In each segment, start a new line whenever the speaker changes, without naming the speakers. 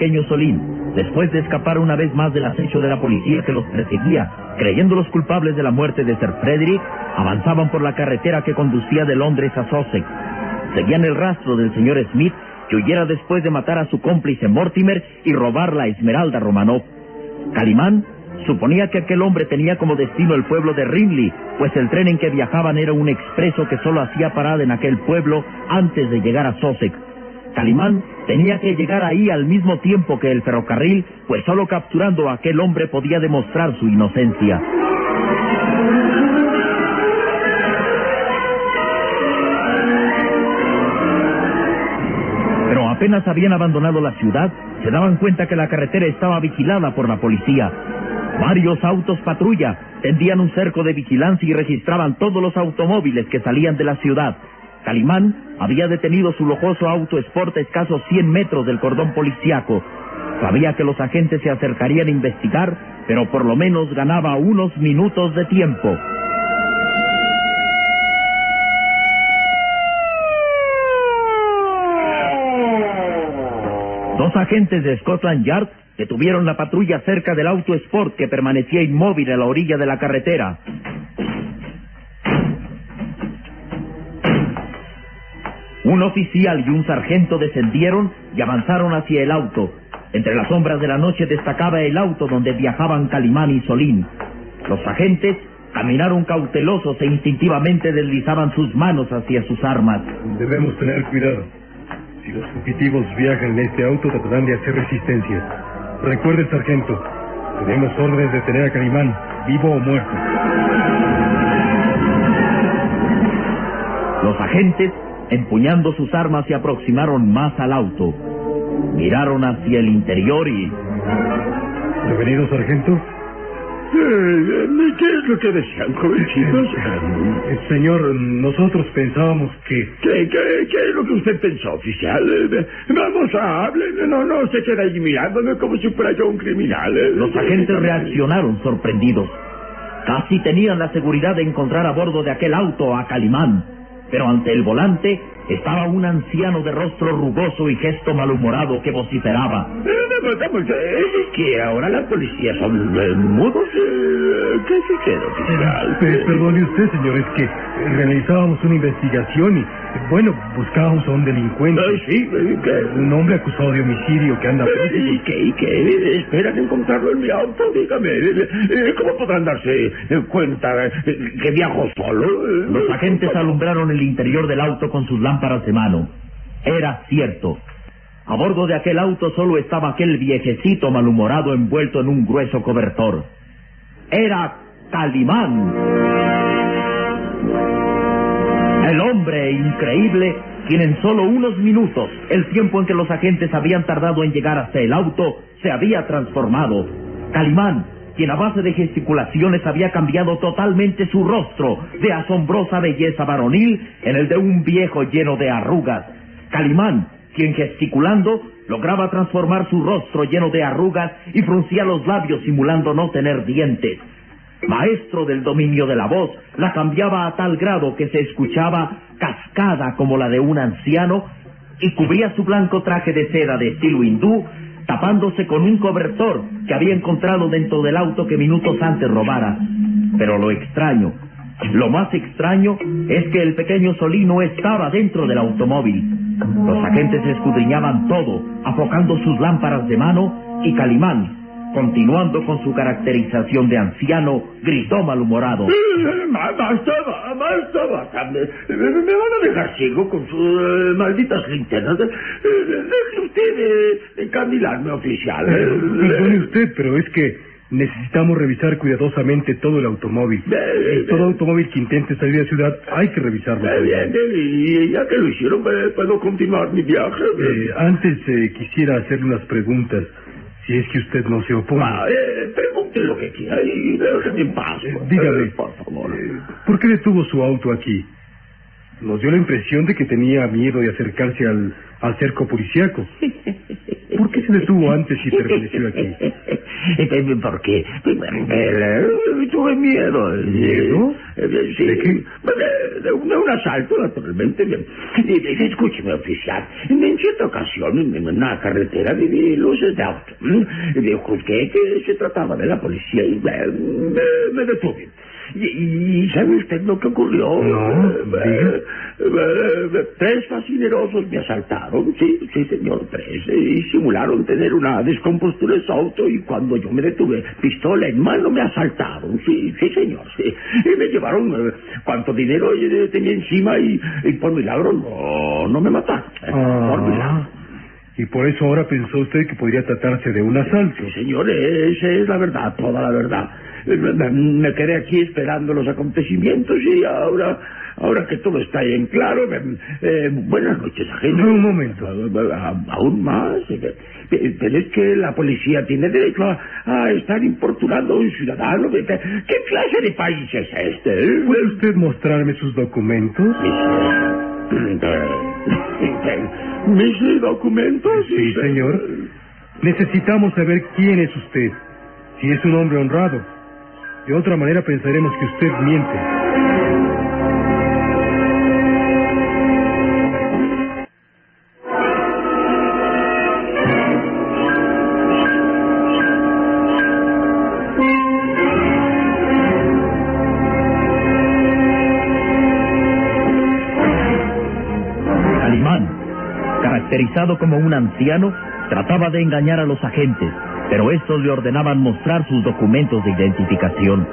Pequeño Solín, después de escapar una vez más del acecho de la policía que los perseguía, creyéndolos culpables de la muerte de Sir Frederick, avanzaban por la carretera que conducía de Londres a Sussex. Seguían el rastro del señor Smith, que huyera después de matar a su cómplice Mortimer y robar la Esmeralda Romanov. Calimán suponía que aquel hombre tenía como destino el pueblo de Ringley, pues el tren en que viajaban era un expreso que solo hacía parada en aquel pueblo antes de llegar a Sussex. Calimán tenía que llegar ahí al mismo tiempo que el ferrocarril, pues solo capturando a aquel hombre podía demostrar su inocencia. Pero apenas habían abandonado la ciudad, se daban cuenta que la carretera estaba vigilada por la policía. Varios autos patrulla tendían un cerco de vigilancia y registraban todos los automóviles que salían de la ciudad. Calimán había detenido su lujoso auto Sport a escasos 100 metros del cordón policiaco. Sabía que los agentes se acercarían a investigar, pero por lo menos ganaba unos minutos de tiempo. Dos agentes de Scotland Yard detuvieron la patrulla cerca del auto Sport que permanecía inmóvil a la orilla de la carretera. Un oficial y un sargento descendieron y avanzaron hacia el auto. Entre las sombras de la noche destacaba el auto donde viajaban Calimán y Solín. Los agentes caminaron cautelosos e instintivamente deslizaban sus manos hacia sus armas.
Debemos tener cuidado. Si los fugitivos viajan en este auto, tratarán de hacer resistencia. Recuerde, sargento, tenemos órdenes de tener a Calimán, vivo o muerto.
Los agentes, empuñando sus armas, se aproximaron más al auto. Miraron hacia el interior y...
¿Prevenido, sargento?
¿Qué es lo que desean, jovencitos?
Eh, señor, nosotros pensábamos que...
¿Qué, qué, qué es lo que usted pensó, oficial? Eh, Vamos a hable, no, no se quede ahí mirándome como si fuera yo un criminal. eh.
Los agentes reaccionaron sorprendidos. Casi tenían la seguridad de encontrar a bordo de aquel auto a Calimán, pero ante el volante estaba un anciano de rostro rugoso y gesto malhumorado que vociferaba.
Eh, eh, ¿Es que ahora la policía son eh, mudos? Eh, ¿Qué sucede, oficial?
Pe- perdone usted, señor, es que realizábamos una investigación y, bueno, buscábamos a un delincuente.
Eh, sí, eh, ¿qué?
Un hombre acusado de homicidio que anda preso.
¿Y qué? ¿Y qué? ¿Esperan encontrarlo en mi auto? Dígame, eh, eh, ¿cómo podrán darse cuenta que viajo solo?
Los agentes alumbraron el interior del auto con sus lámparas de mano. Era cierto. A bordo de aquel auto solo estaba aquel viejecito malhumorado envuelto en un grueso cobertor. Era Calimán. El hombre increíble quien en solo unos minutos, el tiempo en que los agentes habían tardado en llegar hasta el auto, se había transformado. Calimán, quien a base de gesticulaciones había cambiado totalmente su rostro de asombrosa belleza varonil en el de un viejo lleno de arrugas. Calimán, quien gesticulando lograba transformar su rostro lleno de arrugas y fruncía los labios simulando no tener dientes. Maestro del dominio de la voz, la cambiaba a tal grado que se escuchaba cascada como la de un anciano y cubría su blanco traje de seda de estilo hindú tapándose con un cobertor que había encontrado dentro del auto que minutos antes robara. Pero lo extraño, lo más extraño es que el pequeño Solino estaba dentro del automóvil. Los agentes escudriñaban todo, afocando sus lámparas de mano y Calimán, continuando con su caracterización de anciano, gritó malhumorado.
Basta, basta, basta. Me, van a dejar ciego con sus eh, malditas linternas. Eh, deje usted encandilarme, oficial.
Perdone usted, pero es que necesitamos revisar cuidadosamente todo el automóvil. todo automóvil que intente salir de ciudad hay que revisarlo.
bien, y ya que lo hicieron, puedo continuar mi viaje.
Eh, antes quisiera hacerle unas preguntas. Si es que usted no se opone.
Ah, eh, pregunte lo que quiera y déjeme en paz.
dígame,
eh, por favor.
¿por qué detuvo su auto aquí? Nos dio la impresión de que tenía miedo de acercarse al, al cerco policíaco. ¿Por qué se detuvo antes y permaneció aquí?
Porque tuve miedo.
¿Miedo?
Sí,
¿De qué?
De, un, de un asalto, naturalmente. Escúcheme, oficial. En cierta ocasión, en una carretera, vi luces de auto. Juzgué que se trataba de la policía y me, me detuve. ¿Y, sabe usted lo que ocurrió?
No,
eh, eh, tres fascinerosos me asaltaron, sí, sí señor, tres, y simularon tener una descompostura en su auto y cuando yo me detuve, pistola en mano, me asaltaron, sí, sí señor, sí. Y me llevaron eh, cuánto dinero tenía encima y, por milagro no, no me mataron. Por milagro.
Y por eso ahora pensó usted que podría tratarse de un asalto.
Sí, señor, esa es la verdad, toda la verdad. Me quedé aquí esperando los acontecimientos y ahora, ahora que todo está bien claro, eh, buenas noches, agente.
un momento.
Aún más. Pero es que la policía tiene derecho a, estar importunando a un ciudadano. ¿Qué, clase de país es este?
¿Puede usted mostrarme sus documentos?
¿Mis documentos?
Sí, señor. Necesitamos saber quién es usted. Si es un hombre honrado. De otra manera pensaremos que usted miente.
Caracterizado como un anciano, trataba de engañar a los agentes, pero estos le ordenaban mostrar sus documentos de identificación.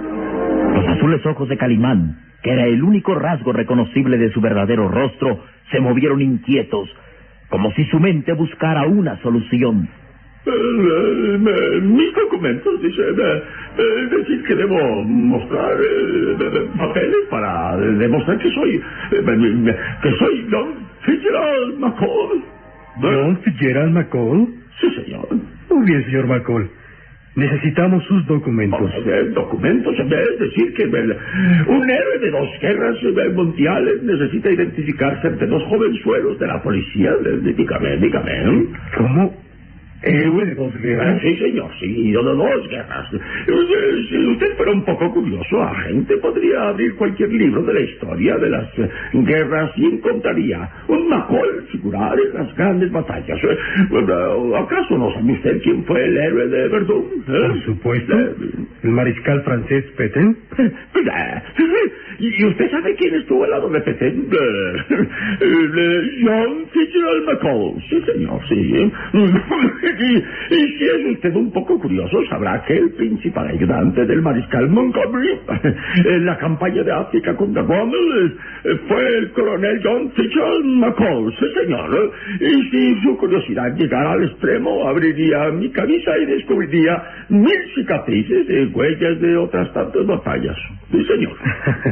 Los azules ojos de Calimán, que era el único rasgo reconocible de su verdadero rostro, se movieron inquietos, como si su mente buscara una solución.
Eh, mis documentos, dice, decir que debo mostrar eh, papeles para demostrar que soy, que soy Don Fitzgerald McCall.
¿John Fitzgerald McCall?
Sí, señor.
Muy bien, señor McCall. Necesitamos sus documentos.
documentos, es decir que un héroe de dos guerras mundiales necesita identificarse ante dos jovenzuelos de la policía. Dígame, dígame.
¿Cómo? ¿Héroe de dos guerras?
Sí, señor, sí, de dos guerras. Si usted fuera un poco curioso, agente, podría abrir cualquier libro de la historia de las eh, guerras y encontraría un macol figurar en las grandes batallas. Eh, ¿Acaso no sabe usted quién fue el héroe de Verdún?
¿Eh? Por supuesto. ¿El mariscal francés Petain?
¿Y usted sabe quién estuvo al lado de Petain? John Fitzgerald McCall. Sí, señor, sí. Y, si es usted un poco curioso, sabrá que el principal ayudante del mariscal Montgomery en la campaña de África contra Rommel eh, fue el coronel John Fitzgerald McCall, sí señor. Y si su curiosidad llegara al extremo, abriría mi camisa y descubriría mil cicatrices de huellas de otras tantas batallas. Sí, señor.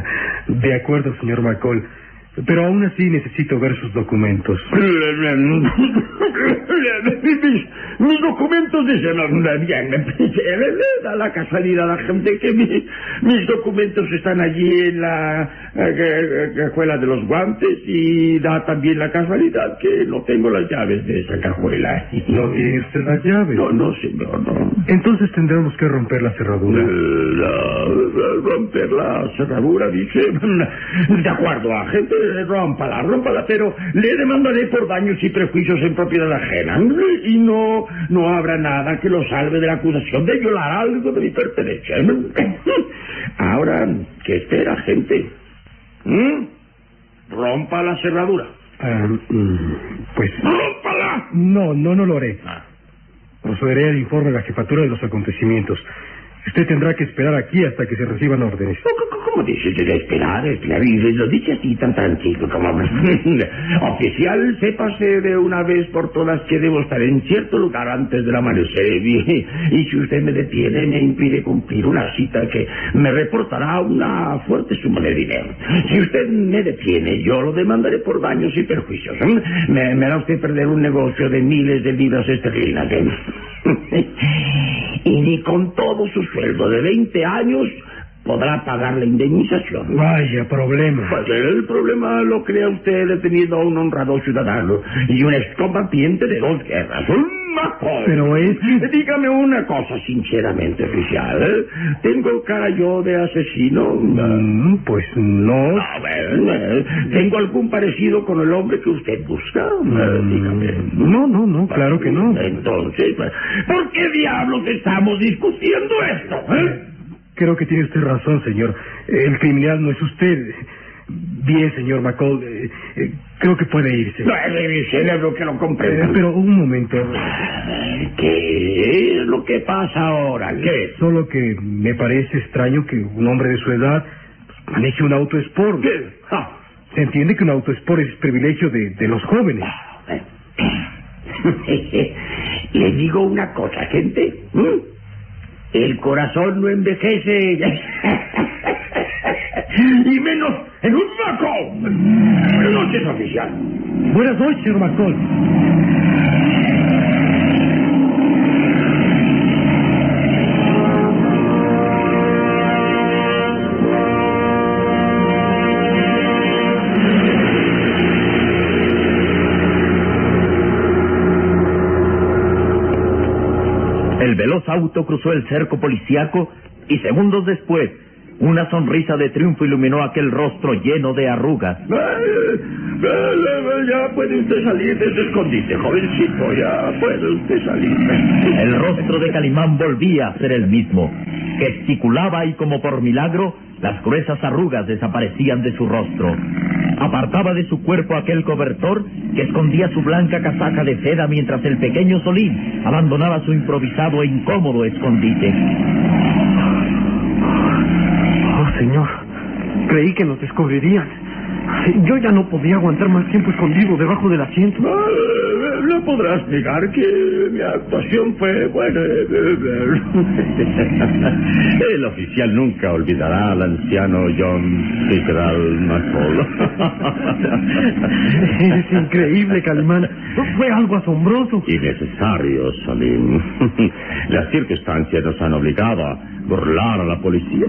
de acuerdo, señor McCall. Pero aún así necesito ver sus documentos.
mis, mis documentos dicen. Da la casualidad la gente que mi- mis documentos están allí en la eh, cajuela de los guantes y da también la casualidad que no tengo las llaves de esa cajuela.
¿No tiene usted las llaves?
No, no, señor, no.
Entonces tendremos que romper la cerradura.
La- la- romper la cerradura, dice. De acuerdo, agente, rómpala, rómpala, pero le demandaré por daños y prejuicios en propiedad ajena. Y no, no habrá nada que lo salve de la acusación de violar algo de mi pertenencia. Ahora, ¿qué espera, gente? ¿Mm? Rompa la cerradura.
Ah, mm, pues
¡Rómpala!
no, no, no lo haré. Procederé al informe de la jefatura de los acontecimientos. Usted tendrá que esperar aquí hasta que se reciban órdenes.
¿Cómo- ¿Cómo dices de esperar? Lo dice así tan tranquilo como... Oficial, sépase de una vez por todas que debo estar en cierto lugar antes del amanecer. Y, y si usted me detiene, me impide cumplir una cita que me reportará una fuerte suma de dinero. Si usted me detiene, yo lo demandaré por daños y perjuicios. ¿eh? Me, me hará usted perder un negocio de miles de libras esterlinas. ¿eh? y ni con todo su sueldo de 20 años podrá pagar la indemnización.
Vaya problema.
Pues el problema lo crea usted deteniendo a un honrado ciudadano y un excombatiente de dos guerras. ¡Un macón!
Pero es
Dígame una cosa sinceramente, oficial. ¿Tengo cara yo de asesino?
Mm, pues no.
A ver, ¿tengo algún parecido con el hombre que usted busca? Eh, Dígame.
Mm, No, no, no, claro que no.
Entonces, ¿por qué diablos estamos discutiendo esto? eh?
Creo que tiene usted razón, señor. El criminal no es usted. Bien, señor McCall. eh, eh, creo que puede irse.
No es mi cerebro que lo
Eh,
comprende.
pero un momento.
¿Qué es lo que pasa ahora? ¿Qué?
Solo que me parece extraño que un hombre de su edad maneje un auto sport.
¿Qué? Ah,
Se entiende que un auto sport es privilegio de, de los jóvenes.
Le digo una cosa, gente. ¿m? El corazón no envejece. y menos en un maco. Buenas noches, oficial.
Buenas noches, señor McCall.
El veloz auto cruzó el cerco policiaco y segundos después, una sonrisa de triunfo iluminó aquel rostro lleno de arrugas.
Ya puede usted salir de ese escondite, jovencito. Ya puede usted salir.
El rostro de Calimán volvía a ser el mismo. Gesticulaba y como por milagro, las gruesas arrugas desaparecían de su rostro. Apartaba de su cuerpo aquel cobertor que escondía su blanca casaca de seda mientras el pequeño Solín abandonaba su improvisado e incómodo escondite.
Oh, señor, creí que nos descubrirían. Yo ya no podía aguantar más tiempo escondido debajo del asiento.
No podrás negar que mi actuación fue buena. El oficial nunca olvidará al anciano John Fitzgerald McCall.
Es increíble, Calimán. Fue algo asombroso.
Innecesario, Salim. Las circunstancias nos han obligado a burlar a la policía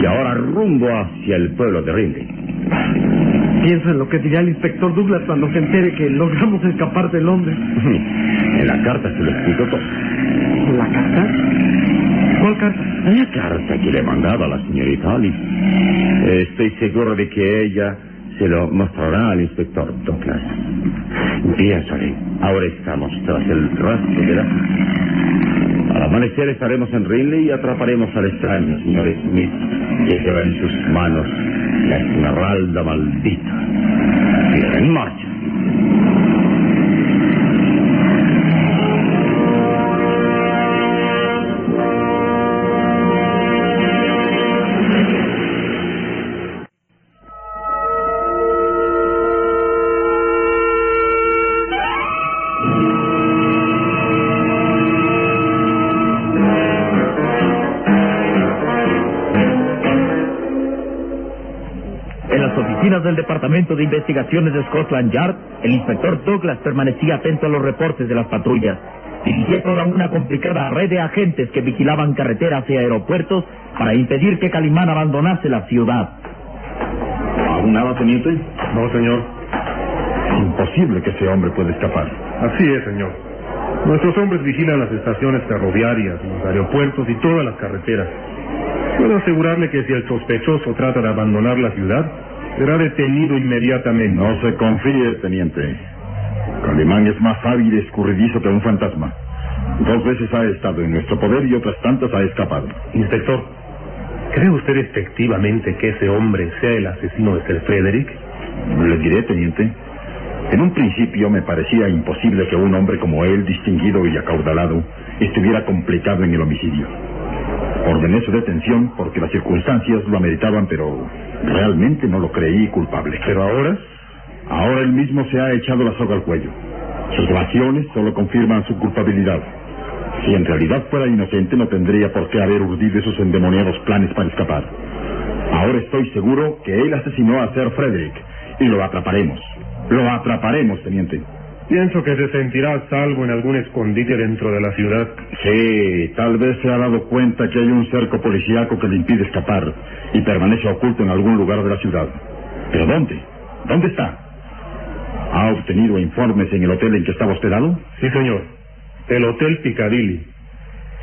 y ahora rumbo hacia el pueblo de Rindy.
Pienso en lo que dirá el inspector Douglas cuando se entere que logramos escapar de Londres.
En la carta se lo explico todo.
¿La carta? ¿Cuál carta?
La carta que le he mandado a la señorita Alice. Estoy seguro de que ella se lo mostrará al inspector Douglas. Bien, Salim. Ahora estamos tras el rastro de la... Al amanecer estaremos en Rinley y atraparemos al extraño señor Smith que lleva en sus manos la esmeralda maldita. En marcha.
Del Departamento de Investigaciones de Scotland Yard, el inspector Douglas permanecía atento a los reportes de las patrullas. Dirigía toda una complicada red de agentes que vigilaban carreteras y aeropuertos para impedir que Calimán abandonase la ciudad.
¿Aún nada, teniente?
No, señor.
Imposible que ese hombre pueda escapar.
Así es, señor. Nuestros hombres vigilan las estaciones ferroviarias, los aeropuertos y todas las carreteras. Puedo asegurarle que si el sospechoso trata de abandonar la ciudad, será detenido inmediatamente.
No se confíe, teniente. Calimán es más hábil y escurridizo que un fantasma. Dos veces ha estado en nuestro poder y otras tantas ha escapado.
Inspector, ¿cree usted efectivamente que ese hombre sea el asesino de Sir Frederick?
Le diré, teniente. En un principio me parecía imposible que un hombre como él, distinguido y acaudalado, estuviera complicado en el homicidio. Ordené su detención porque las circunstancias lo ameritaban, pero realmente no lo creí culpable.
Pero ahora,
Ahora él mismo se ha echado la soga al cuello. Sus raciones solo confirman su culpabilidad. Si en realidad fuera inocente, no tendría por qué haber urdido esos endemoniados planes para escapar. Ahora estoy seguro que él asesinó a Sir Frederick y lo atraparemos. Lo atraparemos, teniente.
Pienso que se sentirá a salvo en algún escondite dentro de la ciudad.
Sí, tal vez se ha dado cuenta que hay un cerco policíaco que le impide escapar y permanece oculto en algún lugar de la ciudad. ¿Pero dónde? ¿Dónde está? ¿Ha obtenido informes en el hotel en que estaba hospedado?
Sí, señor. El Hotel Piccadilly.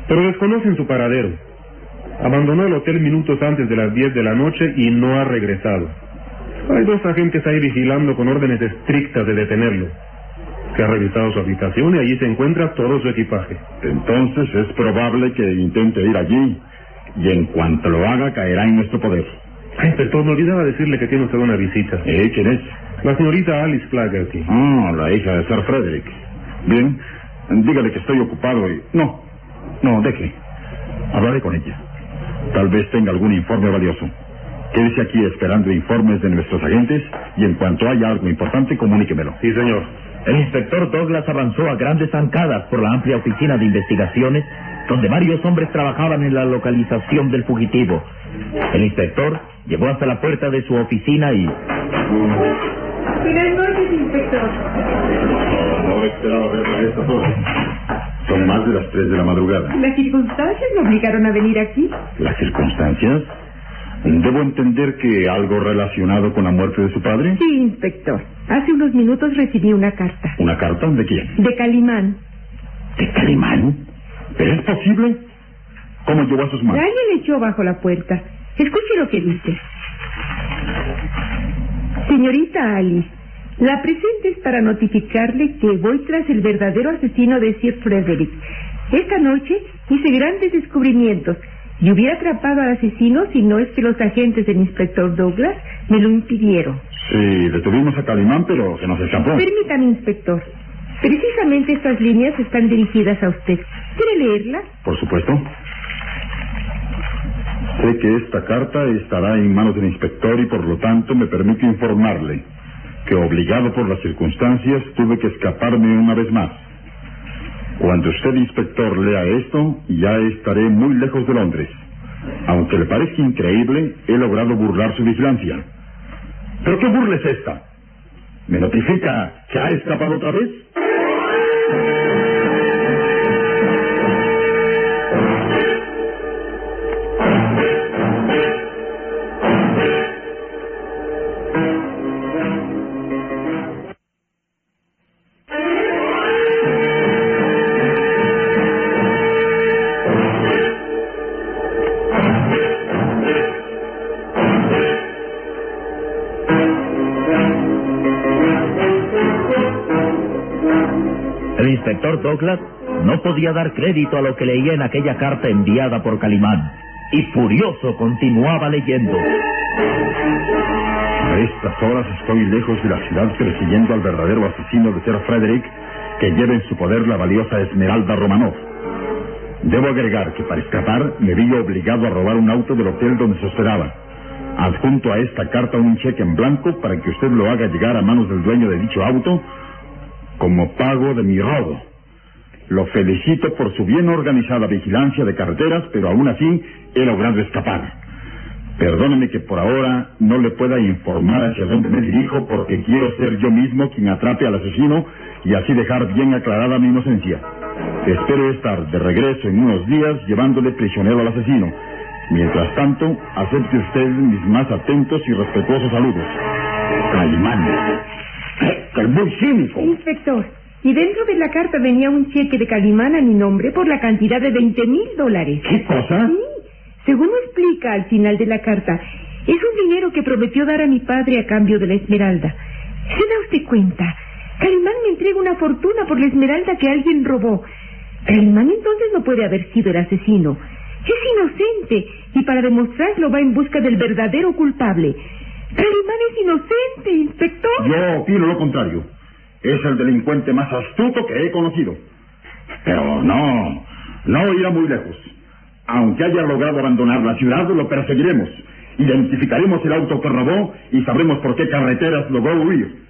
Pero desconocen su paradero. Abandonó el hotel minutos antes de las 10 de la noche y no ha regresado. Hay dos agentes ahí vigilando con órdenes estrictas de detenerlo. Se ha revisado su habitación y allí se encuentra todo su equipaje.
Entonces es probable que intente ir allí y en cuanto lo haga caerá en nuestro poder.
Ah, inspector, me olvidaba decirle que tiene usted una visita.
¿Eh? ¿Quién es?
La señorita Alice Flaherty.
Ah, la hija de Sir Frederick. Bien, dígale que estoy ocupado y... No, no, deje. Hablaré con ella. Tal vez tenga algún informe valioso. Quédese aquí esperando informes de nuestros agentes y en cuanto haya algo importante, comuníquemelo.
Sí, señor.
El inspector Douglas avanzó a grandes zancadas por la amplia oficina de investigaciones, donde varios hombres trabajaban en la localización del fugitivo. El inspector llegó hasta la puerta de su oficina y...
Buenas noches, inspector.
No esperaba verla a esta hora. Son más de las tres de la madrugada.
Las circunstancias me obligaron a venir aquí.
¿Las circunstancias? ¿Debo entender que algo relacionado con la muerte de su padre?
Sí, inspector. Hace unos minutos recibí una carta.
¿Una carta de quién?
De Calimán.
¿De Calimán? ¿Pero es posible? ¿Cómo llegó a sus manos?
Alguien le echó bajo la puerta. Escuche lo que dice. Señorita Alice, la presente es para notificarle que voy tras el verdadero asesino de Sir Frederick. Esta noche hice grandes descubrimientos y hubiera atrapado al asesino si no es que los agentes del inspector Douglas me lo impidieron.
Sí, detuvimos a Calimán, pero se nos escapó.
Permítame, inspector. Precisamente estas líneas están dirigidas a usted. ¿Quiere leerlas?
Por supuesto. Sé que esta carta estará en manos del inspector y por lo tanto me permito informarle que obligado por las circunstancias tuve que escaparme una vez más. Cuando usted, inspector, lea esto, ya estaré muy lejos de Londres. Aunque le parezca increíble, he logrado burlar su vigilancia. ¿Pero qué burla es esta? ¿Me notifica que ha escapado otra vez?
Douglas no podía dar crédito a lo que leía en aquella carta enviada por Calimán. Y furioso continuaba leyendo.
A estas horas estoy lejos de la ciudad persiguiendo al verdadero asesino de Sir Frederick que lleva en su poder la valiosa Esmeralda Romanov. Debo agregar que para escapar me vi obligado a robar un auto del hotel donde se hospedaba. Adjunto a esta carta un cheque en blanco para que usted lo haga llegar a manos del dueño de dicho auto como pago de mi robo. Lo felicito por su bien organizada vigilancia de carreteras, pero aún así he logrado escapar. Perdóneme que por ahora no le pueda informar hacia dónde me dirijo porque quiero ser yo mismo quien atrape al asesino y así dejar bien aclarada mi inocencia. Espero estar de regreso en unos días llevándole prisionero al asesino. Mientras tanto, acepte usted mis más atentos y respetuosos saludos. Calimán. ¡Qué muy cínico!
Inspector, y dentro de la carta venía un cheque de Calimán a mi nombre por la cantidad de 20 mil dólares.
¿Qué cosa?
Sí, según lo explica al final de la carta, es un dinero que prometió dar a mi padre a cambio de la esmeralda. ¿Se da usted cuenta? Calimán me entrega una fortuna por la esmeralda que alguien robó. Calimán entonces no puede haber sido el asesino. Es inocente y para demostrarlo va en busca del verdadero culpable. Calimán es inocente, inspector.
Yo opino lo contrario. Es el delincuente más astuto que he conocido. Pero no, no irá muy lejos. Aunque haya logrado abandonar la ciudad, lo perseguiremos. Identificaremos el auto que robó y sabremos por qué carreteras logró huir.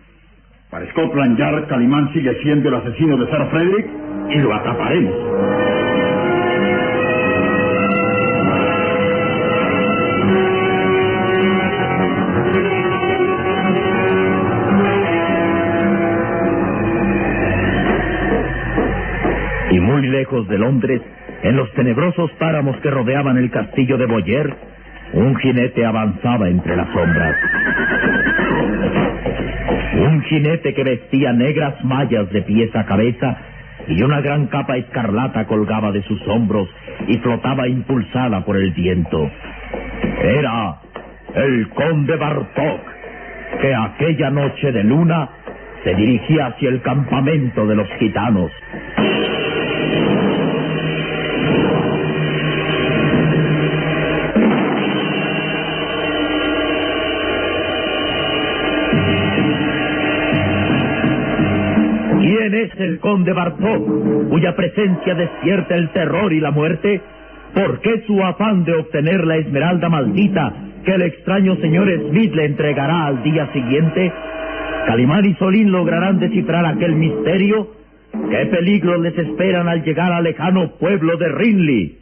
Para Scotland Yard, Calimán sigue siendo el asesino de Sir Frederick y lo atraparemos.
Muy lejos de Londres, en los tenebrosos páramos que rodeaban el castillo de Boyer, un jinete avanzaba entre las sombras. Un jinete que vestía negras mallas de pies a cabeza y una gran capa escarlata colgaba de sus hombros y flotaba impulsada por el viento. Era el conde Bartok, que aquella noche de luna se dirigía hacia el campamento de los gitanos. ¿Quién es el conde Bartok, cuya presencia despierta el terror y la muerte? ¿Por qué su afán de obtener la esmeralda maldita que el extraño señor Smith le entregará al día siguiente? ¿Calimán y Solín lograrán descifrar aquel misterio? ¿Qué peligros les esperan al llegar al lejano pueblo de Rinley?